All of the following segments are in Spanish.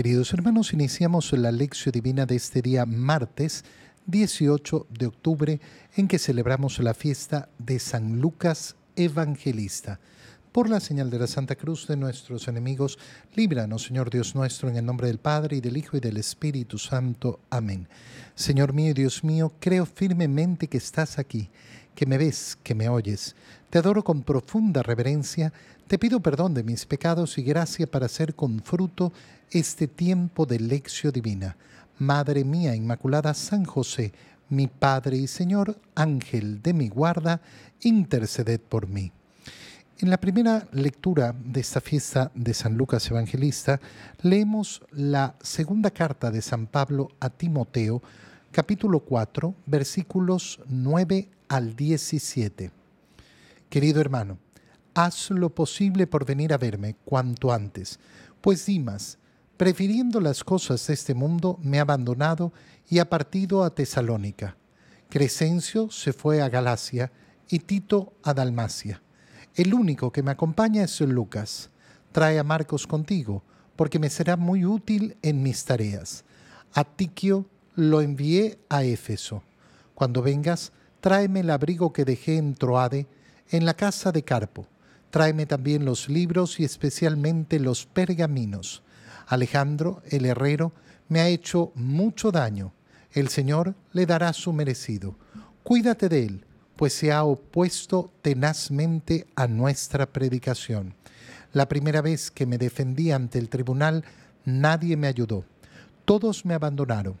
Queridos hermanos, iniciamos la lección divina de este día martes 18 de octubre en que celebramos la fiesta de San Lucas Evangelista. Por la señal de la Santa Cruz de nuestros enemigos, líbranos, Señor Dios nuestro, en el nombre del Padre y del Hijo y del Espíritu Santo. Amén. Señor mío y Dios mío, creo firmemente que estás aquí, que me ves, que me oyes. Te adoro con profunda reverencia, te pido perdón de mis pecados y gracia para hacer con fruto este tiempo de lección divina. Madre mía Inmaculada San José, mi Padre y Señor, Ángel de mi guarda, interceded por mí. En la primera lectura de esta fiesta de San Lucas Evangelista, leemos la segunda carta de San Pablo a Timoteo, capítulo 4, versículos 9 al 17. Querido hermano, haz lo posible por venir a verme cuanto antes, pues Dimas, prefiriendo las cosas de este mundo, me ha abandonado y ha partido a Tesalónica. Crescencio se fue a Galacia y Tito a Dalmacia. El único que me acompaña es Lucas. Trae a Marcos contigo, porque me será muy útil en mis tareas. A Tiquio lo envié a Éfeso. Cuando vengas, tráeme el abrigo que dejé en Troade, en la casa de Carpo. Tráeme también los libros y especialmente los pergaminos Alejandro, el herrero, me ha hecho mucho daño. El Señor le dará su merecido. Cuídate de él, pues se ha opuesto tenazmente a nuestra predicación. La primera vez que me defendí ante el tribunal, nadie me ayudó. Todos me abandonaron.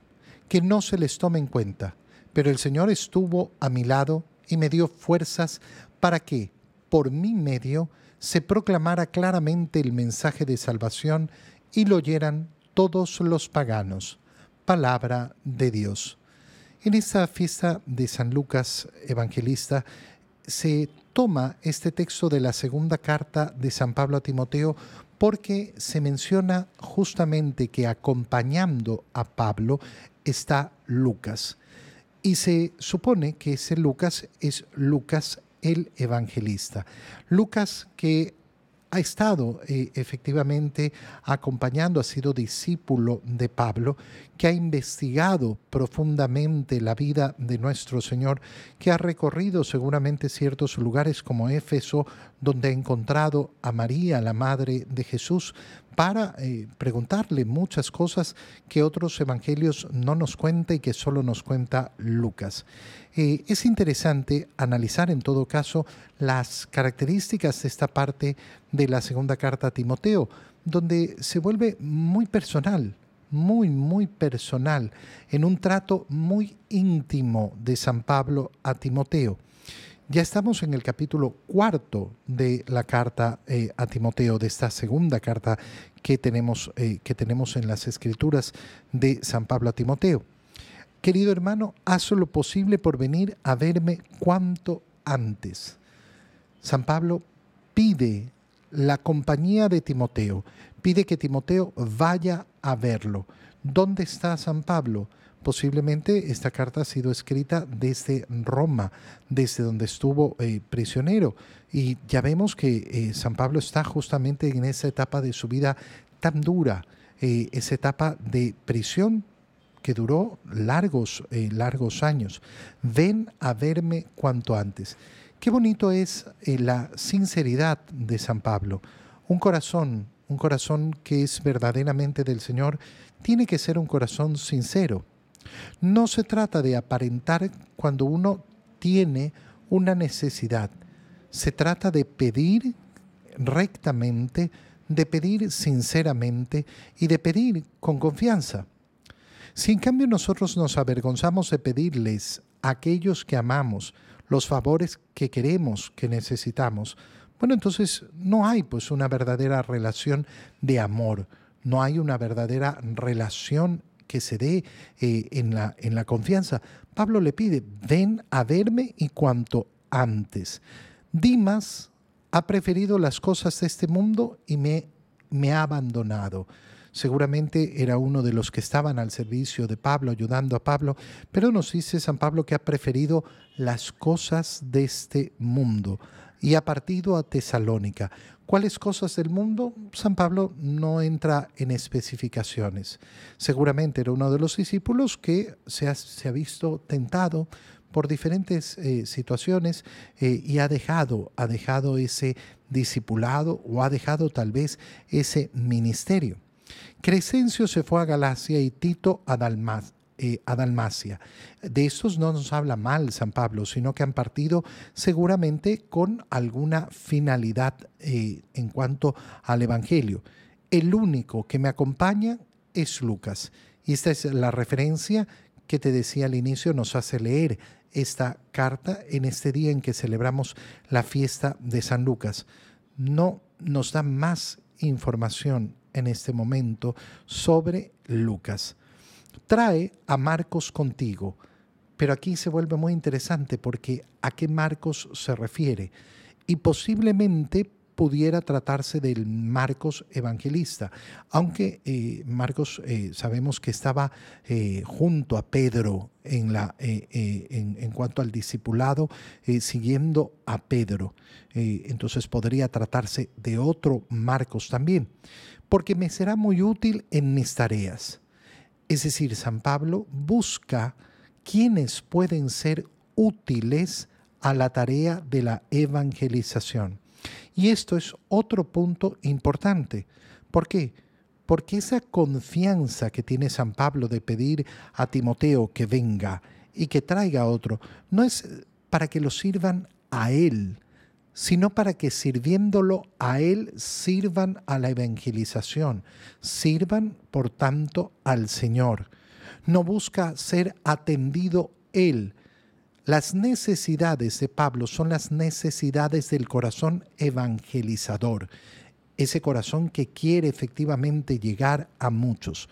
Que no se les tome en cuenta. Pero el Señor estuvo a mi lado y me dio fuerzas para que, por mi medio, se proclamara claramente el mensaje de salvación y lo oyeran todos los paganos. Palabra de Dios. En esta fiesta de San Lucas Evangelista se toma este texto de la segunda carta de San Pablo a Timoteo porque se menciona justamente que acompañando a Pablo está Lucas. Y se supone que ese Lucas es Lucas el evangelista. Lucas que ha estado eh, efectivamente acompañando, ha sido discípulo de Pablo, que ha investigado profundamente la vida de nuestro Señor, que ha recorrido seguramente ciertos lugares como Éfeso, donde ha encontrado a María, la Madre de Jesús, para eh, preguntarle muchas cosas que otros evangelios no nos cuentan y que solo nos cuenta Lucas. Eh, es interesante analizar en todo caso las características de esta parte de la segunda carta a Timoteo, donde se vuelve muy personal, muy, muy personal, en un trato muy íntimo de San Pablo a Timoteo. Ya estamos en el capítulo cuarto de la carta eh, a Timoteo, de esta segunda carta que tenemos, eh, que tenemos en las escrituras de San Pablo a Timoteo. Querido hermano, haz lo posible por venir a verme cuanto antes. San Pablo pide la compañía de Timoteo, pide que Timoteo vaya a verlo. ¿Dónde está San Pablo? Posiblemente esta carta ha sido escrita desde Roma, desde donde estuvo eh, prisionero. Y ya vemos que eh, San Pablo está justamente en esa etapa de su vida tan dura, eh, esa etapa de prisión que duró largos, largos años. Ven a verme cuanto antes. Qué bonito es la sinceridad de San Pablo. Un corazón, un corazón que es verdaderamente del Señor, tiene que ser un corazón sincero no se trata de aparentar cuando uno tiene una necesidad. Se trata de pedir rectamente, de pedir sinceramente y de pedir con confianza. Si en cambio nosotros nos avergonzamos de pedirles a aquellos que amamos los favores que queremos, que necesitamos, bueno, entonces no hay pues una verdadera relación de amor, no hay una verdadera relación que se dé eh, en, la, en la confianza. Pablo le pide, ven a verme y cuanto antes. Dimas ha preferido las cosas de este mundo y me, me ha abandonado. Seguramente era uno de los que estaban al servicio de Pablo, ayudando a Pablo, pero nos dice San Pablo que ha preferido las cosas de este mundo. Y ha partido a Tesalónica. ¿Cuáles cosas del mundo? San Pablo no entra en especificaciones. Seguramente era uno de los discípulos que se ha, visto tentado por diferentes eh, situaciones eh, y ha dejado, ha dejado ese discipulado o ha dejado tal vez ese ministerio. Crescencio se fue a Galacia y Tito a, eh, a Dalmacia. De estos no nos habla mal San Pablo, sino que han partido seguramente con alguna finalidad eh, en cuanto al Evangelio. El único que me acompaña es Lucas. Y esta es la referencia que te decía al inicio, nos hace leer esta carta en este día en que celebramos la fiesta de San Lucas. No nos da más información en este momento sobre Lucas trae a Marcos contigo. Pero aquí se vuelve muy interesante porque a qué Marcos se refiere. Y posiblemente pudiera tratarse del Marcos evangelista, aunque eh, Marcos eh, sabemos que estaba eh, junto a Pedro en, la, en, en, cuanto al discipulado, siguiendo a Pedro. entonces podría tratarse de otro Marcos también, porque me será muy útil en mis tareas. Es decir, San Pablo busca quienes pueden ser útiles a la tarea de la evangelización. Y esto es otro punto importante. ¿Por qué? Porque esa confianza que tiene San Pablo de pedir a Timoteo que venga y que traiga a otro, no es para que lo sirvan a él, sino para que sirviéndolo a Él sirvan a la evangelización, sirvan por tanto al Señor. No busca ser atendido Él. Las necesidades de Pablo son las necesidades del corazón evangelizador, ese corazón que quiere efectivamente llegar a muchos.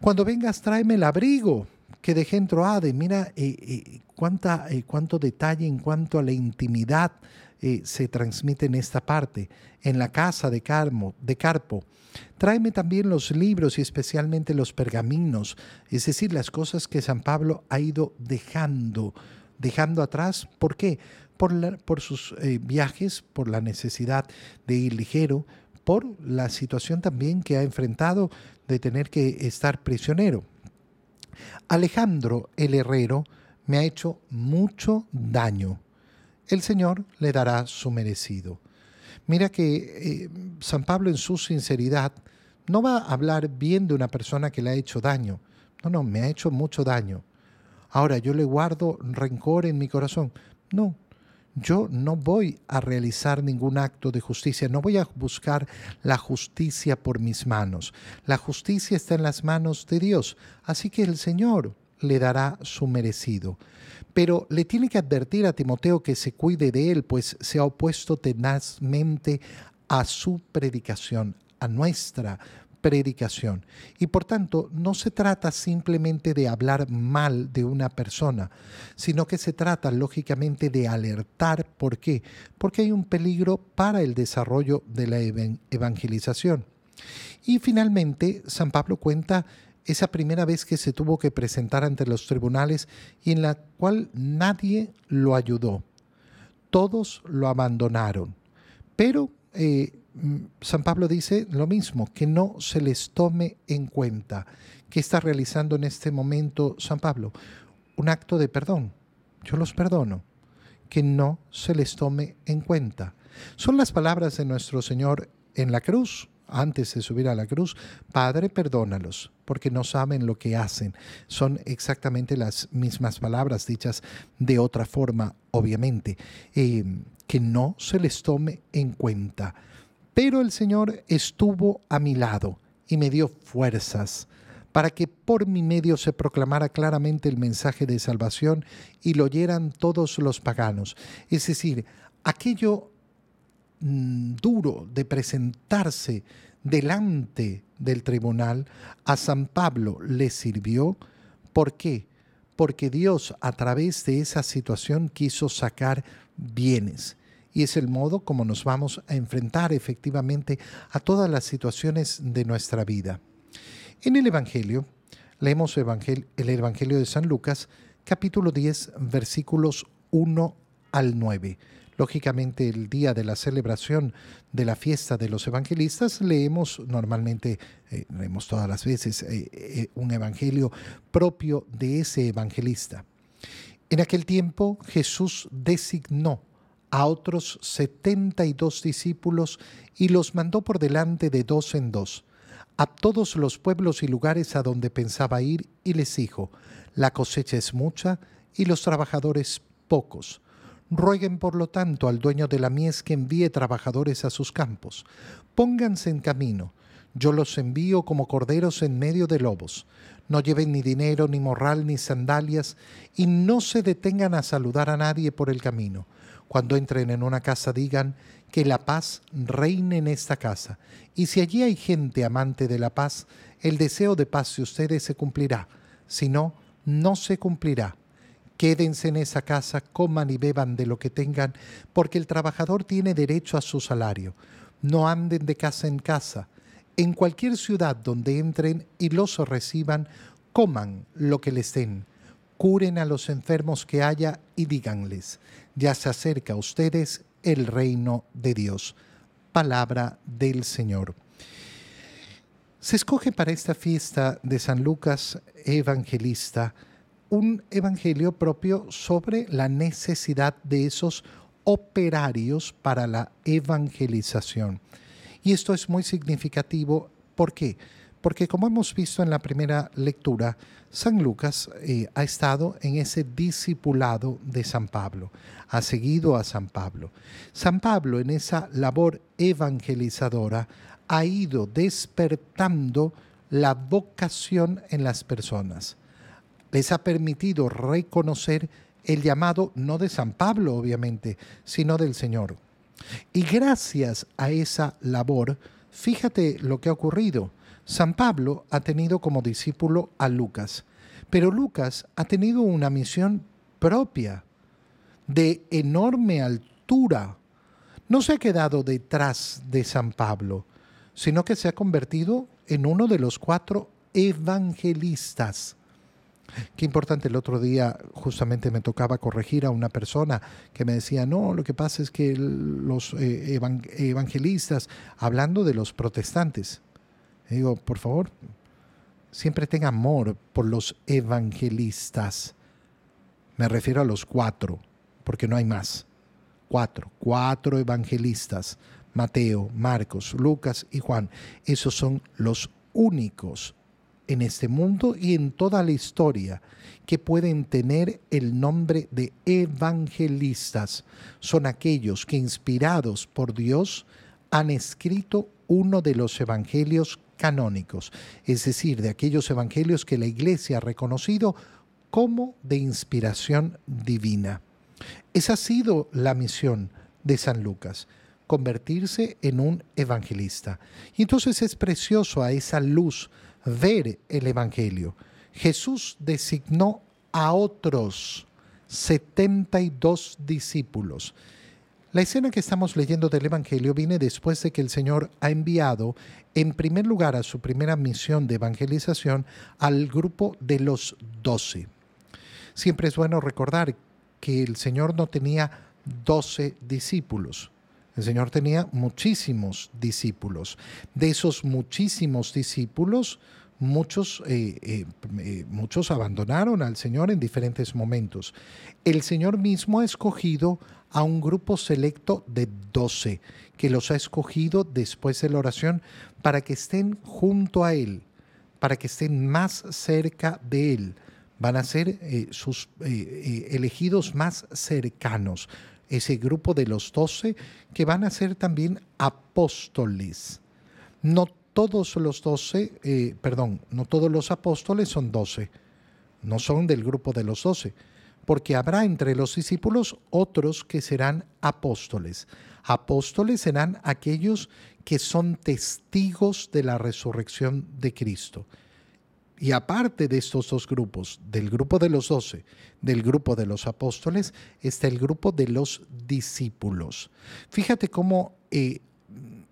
Cuando vengas, tráeme el abrigo que dejé en Troade. Mira eh, eh, cuánta, eh, cuánto detalle en cuanto a la intimidad eh, se transmite en esta parte, en la casa de, Carmo, de Carpo. Tráeme también los libros y especialmente los pergaminos, es decir, las cosas que San Pablo ha ido dejando, dejando atrás. ¿Por qué? Por, por sus eh, viajes, por la necesidad de ir ligero, por la situación también que ha enfrentado de tener que estar prisionero. Alejandro el Herrero me ha hecho mucho daño el Señor le dará su merecido. Mira que eh, San Pablo en su sinceridad no va a hablar bien de una persona que le ha hecho daño. No, no, me ha hecho mucho daño. Ahora yo le guardo rencor en mi corazón. No, yo no voy a realizar ningún acto de justicia, no voy a buscar la justicia por mis manos. La justicia está en las manos de Dios, así que el Señor le dará su merecido. Pero le tiene que advertir a Timoteo que se cuide de él, pues se ha opuesto tenazmente a su predicación, a nuestra predicación. Y por tanto, no se trata simplemente de hablar mal de una persona, sino que se trata lógicamente de alertar. ¿Por qué? Porque hay un peligro para el desarrollo de la evangelización. Y finalmente, San Pablo cuenta esa primera vez que se tuvo que presentar ante los tribunales y en la cual nadie lo ayudó. Todos lo abandonaron. Pero eh, mm, San Pablo dice lo mismo, que no se les tome en cuenta. ¿Qué está realizando en este momento San Pablo? Un acto de perdón. Yo los perdono. Que no se les tome en cuenta. Son las palabras de nuestro Señor en la cruz antes de subir a la cruz, Padre, perdónalos, porque no saben lo que hacen. Son exactamente las mismas palabras dichas de otra forma, obviamente, eh, que no se les tome en cuenta. Pero el Señor estuvo a mi lado y me dio fuerzas para que por mi medio se proclamara claramente el mensaje de salvación y lo oyeran todos los paganos. Es decir, aquello Mm, duro de presentarse delante del tribunal, a San Pablo le sirvió. ¿Por qué? Porque Dios a través de esa situación quiso sacar bienes. Y es el modo como nos vamos a enfrentar efectivamente a todas las situaciones de nuestra vida. En el Evangelio, leemos el Evangelio de San Lucas, capítulo 10, versículos 1 al 9. Lógicamente, el día de la celebración de la fiesta de los evangelistas, leemos normalmente, eh, leemos todas las veces, eh, eh, un evangelio propio de ese evangelista. En aquel tiempo Jesús designó a otros setenta y dos discípulos y los mandó por delante de dos en dos a todos los pueblos y lugares a donde pensaba ir y les dijo, la cosecha es mucha y los trabajadores pocos. Rueguen por lo tanto al dueño de la mies que envíe trabajadores a sus campos. Pónganse en camino. Yo los envío como corderos en medio de lobos. No lleven ni dinero, ni morral, ni sandalias, y no se detengan a saludar a nadie por el camino. Cuando entren en una casa digan que la paz reine en esta casa. Y si allí hay gente amante de la paz, el deseo de paz de ustedes se cumplirá. Si no, no se cumplirá Quédense en esa casa, coman y beban de lo que tengan, porque el trabajador tiene derecho a su salario. No anden de casa en casa. En cualquier ciudad donde entren y los reciban, coman lo que les den. Curen a los enfermos que haya y díganles, ya se acerca a ustedes el reino de Dios. Palabra del Señor. Se escoge para esta fiesta de San Lucas Evangelista un evangelio propio sobre la necesidad de esos operarios para la evangelización. Y esto es muy significativo. ¿Por qué? Porque como hemos visto en la primera lectura, San Lucas eh, ha estado en ese discipulado de San Pablo, ha seguido a San Pablo. San Pablo en esa labor evangelizadora ha ido despertando la vocación en las personas les ha permitido reconocer el llamado no de San Pablo, obviamente, sino del Señor. Y gracias a esa labor, fíjate lo que ha ocurrido. San Pablo ha tenido como discípulo a Lucas, pero Lucas ha tenido una misión propia, de enorme altura. No se ha quedado detrás de San Pablo, sino que se ha convertido en uno de los cuatro evangelistas Qué importante, el otro día justamente me tocaba corregir a una persona que me decía, no, lo que pasa es que los eh, evangelistas, hablando de los protestantes, digo, por favor, siempre tenga amor por los evangelistas. Me refiero a los cuatro, porque no hay más. Cuatro, cuatro evangelistas. Mateo, Marcos, Lucas y Juan. Esos son los únicos en este mundo y en toda la historia que pueden tener el nombre de evangelistas. Son aquellos que inspirados por Dios han escrito uno de los evangelios canónicos, es decir, de aquellos evangelios que la Iglesia ha reconocido como de inspiración divina. Esa ha sido la misión de San Lucas, convertirse en un evangelista. Y entonces es precioso a esa luz ver el Evangelio. Jesús designó a otros 72 discípulos. La escena que estamos leyendo del Evangelio viene después de que el Señor ha enviado en primer lugar a su primera misión de evangelización al grupo de los doce. Siempre es bueno recordar que el Señor no tenía doce discípulos. El Señor tenía muchísimos discípulos. De esos muchísimos discípulos, muchos, eh, eh, eh, muchos abandonaron al Señor en diferentes momentos. El Señor mismo ha escogido a un grupo selecto de doce, que los ha escogido después de la oración para que estén junto a Él, para que estén más cerca de Él. Van a ser sus elegidos más cercanos ese grupo de los doce que van a ser también apóstoles. No todos los doce, eh, perdón, no todos los apóstoles son doce, no son del grupo de los doce, porque habrá entre los discípulos otros que serán apóstoles. Apóstoles serán aquellos que son testigos de la resurrección de Cristo. Y aparte de estos dos grupos, del grupo de los doce, del grupo de los apóstoles, está el grupo de los discípulos. Fíjate cómo, eh,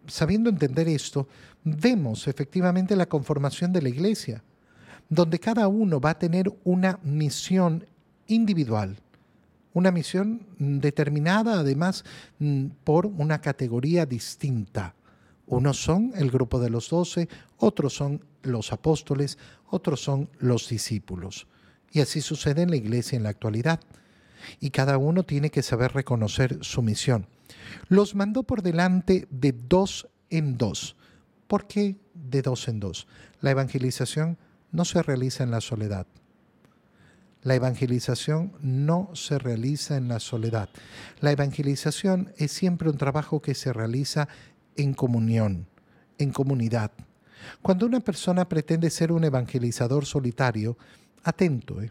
sabiendo entender esto, vemos efectivamente la conformación de la iglesia, donde cada uno va a tener una misión individual. una misión determinada además mm, por una categoría distinta. Unos son el grupo de los doce, otros son los apóstoles, otros son los discípulos. Y así sucede en la iglesia en la actualidad. Y cada uno tiene que saber reconocer su misión. Los mandó por delante de dos en dos. ¿Por qué de dos en dos? La evangelización no se realiza en la soledad. La evangelización no se realiza en la soledad. La evangelización es siempre un trabajo que se realiza en comunión, en comunidad. Cuando una persona pretende ser un evangelizador solitario, atento, ¿eh?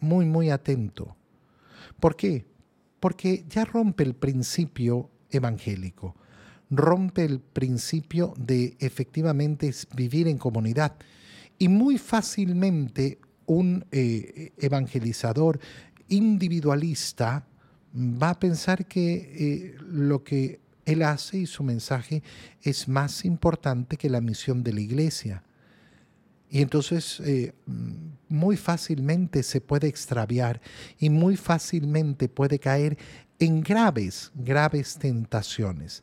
muy, muy atento. ¿Por qué? Porque ya rompe el principio evangélico, rompe el principio de efectivamente vivir en comunidad. Y muy fácilmente un eh, evangelizador individualista va a pensar que eh, lo que él hace y su mensaje es más importante que la misión de la iglesia. Y entonces eh, muy fácilmente se puede extraviar y muy fácilmente puede caer en graves, graves tentaciones.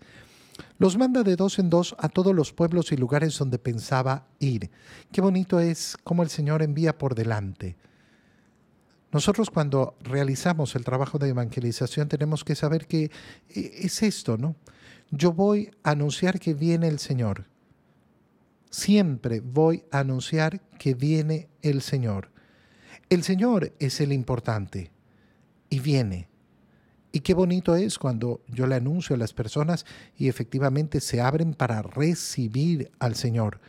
Los manda de dos en dos a todos los pueblos y lugares donde pensaba ir. Qué bonito es cómo el Señor envía por delante. Nosotros cuando realizamos el trabajo de evangelización tenemos que saber que eh, es esto, ¿no? Yo voy a anunciar que viene el Señor. Siempre voy a anunciar que viene el Señor. El Señor es el importante y viene. Y qué bonito es cuando yo le anuncio a las personas y efectivamente se abren para recibir al Señor.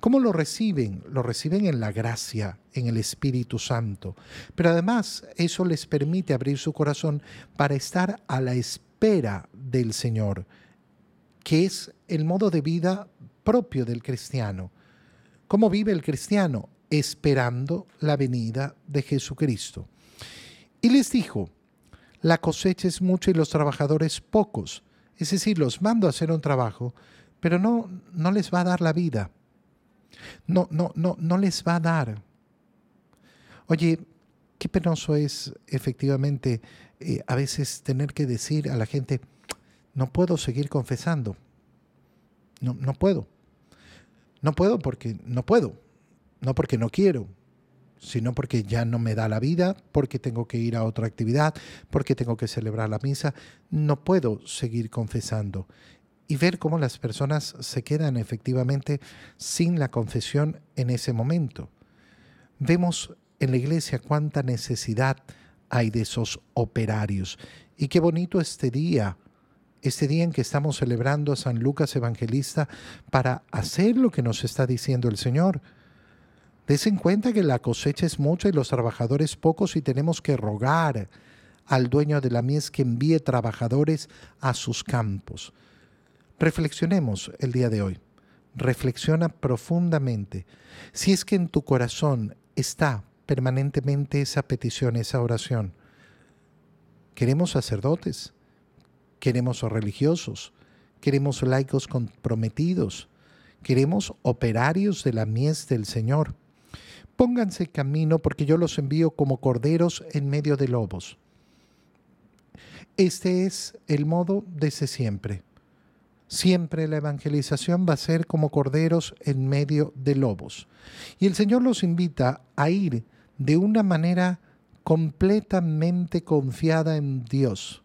¿Cómo lo reciben? Lo reciben en la gracia, en el Espíritu Santo. Pero además eso les permite abrir su corazón para estar a la espera del Señor, que es el modo de vida propio del cristiano. ¿Cómo vive el cristiano? Esperando la venida de Jesucristo. Y les dijo, la cosecha es mucha y los trabajadores pocos. Es decir, los mando a hacer un trabajo, pero no, no les va a dar la vida. No, no, no, no les va a dar. Oye, qué penoso es efectivamente eh, a veces tener que decir a la gente, no puedo seguir confesando. No, no puedo. No puedo porque no puedo. No porque no quiero sino porque ya no me da la vida, porque tengo que ir a otra actividad, porque tengo que celebrar la misa. No puedo seguir confesando. Y ver cómo las personas se quedan efectivamente sin la confesión en ese momento. Vemos en la iglesia cuánta necesidad hay de esos operarios. Y qué bonito este día, este día en que estamos celebrando a San Lucas Evangelista para hacer lo que nos está diciendo el Señor Des en cuenta que la cosecha es mucha y los trabajadores pocos y tenemos que rogar al dueño de la mies que envíe trabajadores a sus campos. Reflexionemos el día de hoy. Reflexiona profundamente. Si es que en tu corazón está permanentemente esa petición, esa oración. Queremos sacerdotes, queremos religiosos, queremos laicos comprometidos, queremos operarios de la mies del Señor Pónganse camino porque yo los envío como corderos en medio de lobos. Este es el modo desde siempre. Siempre la evangelización va a ser como corderos en medio de lobos. Y el Señor los invita a ir de una manera completamente confiada en Dios.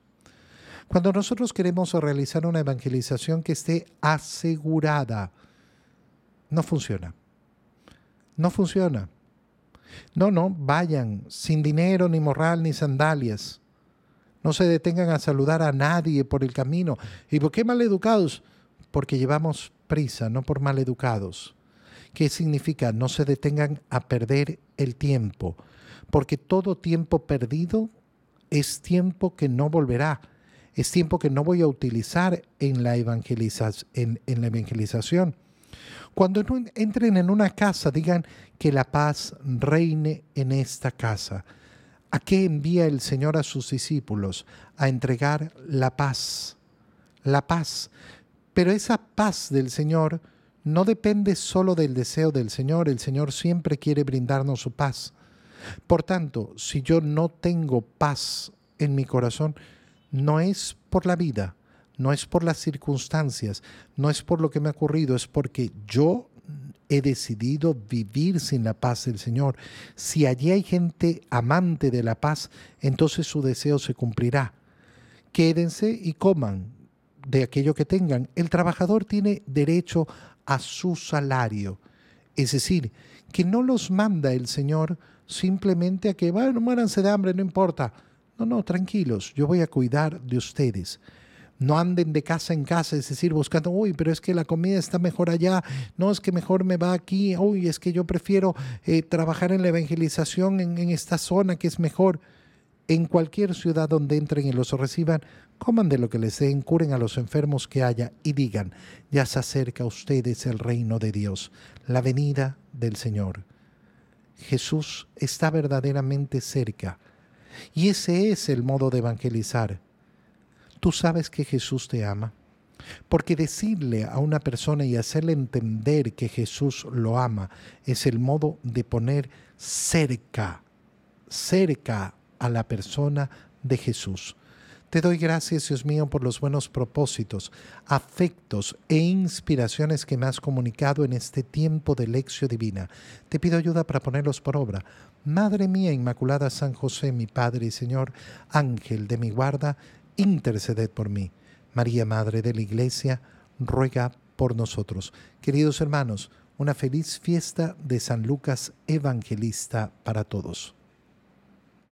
Cuando nosotros queremos realizar una evangelización que esté asegurada, no funciona. No funciona. No, no, vayan sin dinero, ni moral, ni sandalias. No se detengan a saludar a nadie por el camino. ¿Y por qué maleducados? Porque llevamos prisa, no por maleducados. ¿Qué significa? No se detengan a perder el tiempo, porque todo tiempo perdido es tiempo que no volverá, es tiempo que no voy a utilizar en la, en, en la evangelización. Cuando entren en una casa, digan que la paz reine en esta casa. ¿A qué envía el Señor a sus discípulos? A entregar la paz. La paz. Pero esa paz del Señor no depende solo del deseo del Señor. El Señor siempre quiere brindarnos su paz. Por tanto, si yo no tengo paz en mi corazón no es por la vida, no es por las circunstancias, no es por lo que me ha ocurrido, es porque yo he decidido vivir sin la paz del Señor. Si allí hay gente amante de la paz, entonces su deseo se cumplirá. Quédense y coman de aquello que tengan. El trabajador tiene derecho a su salario. Es decir, que no los manda el Señor simplemente a que, bueno, muéranse de hambre, no importa. No, no, tranquilos, yo voy a cuidar de ustedes. No anden de casa en casa, es decir, buscando, uy, pero es que la comida está mejor allá, no es que mejor me va aquí, uy, es que yo prefiero eh, trabajar en la evangelización en, en esta zona que es mejor. En cualquier ciudad donde entren y los reciban, coman de lo que les den, curen a los enfermos que haya y digan, ya se acerca a ustedes el reino de Dios, la venida del Señor. Jesús está verdaderamente cerca y ese es el modo de evangelizar. Tú sabes que Jesús te ama. Porque decirle a una persona y hacerle entender que Jesús lo ama es el modo de poner cerca, cerca a la persona de Jesús. Te doy gracias, Dios mío, por los buenos propósitos, afectos e inspiraciones que me has comunicado en este tiempo de lección divina. Te pido ayuda para ponerlos por obra. Madre mía Inmaculada San José, mi Padre y Señor, Ángel de mi guarda, interceded por mí. María, Madre de la Iglesia, ruega por nosotros. Queridos hermanos, una feliz fiesta de San Lucas Evangelista para todos.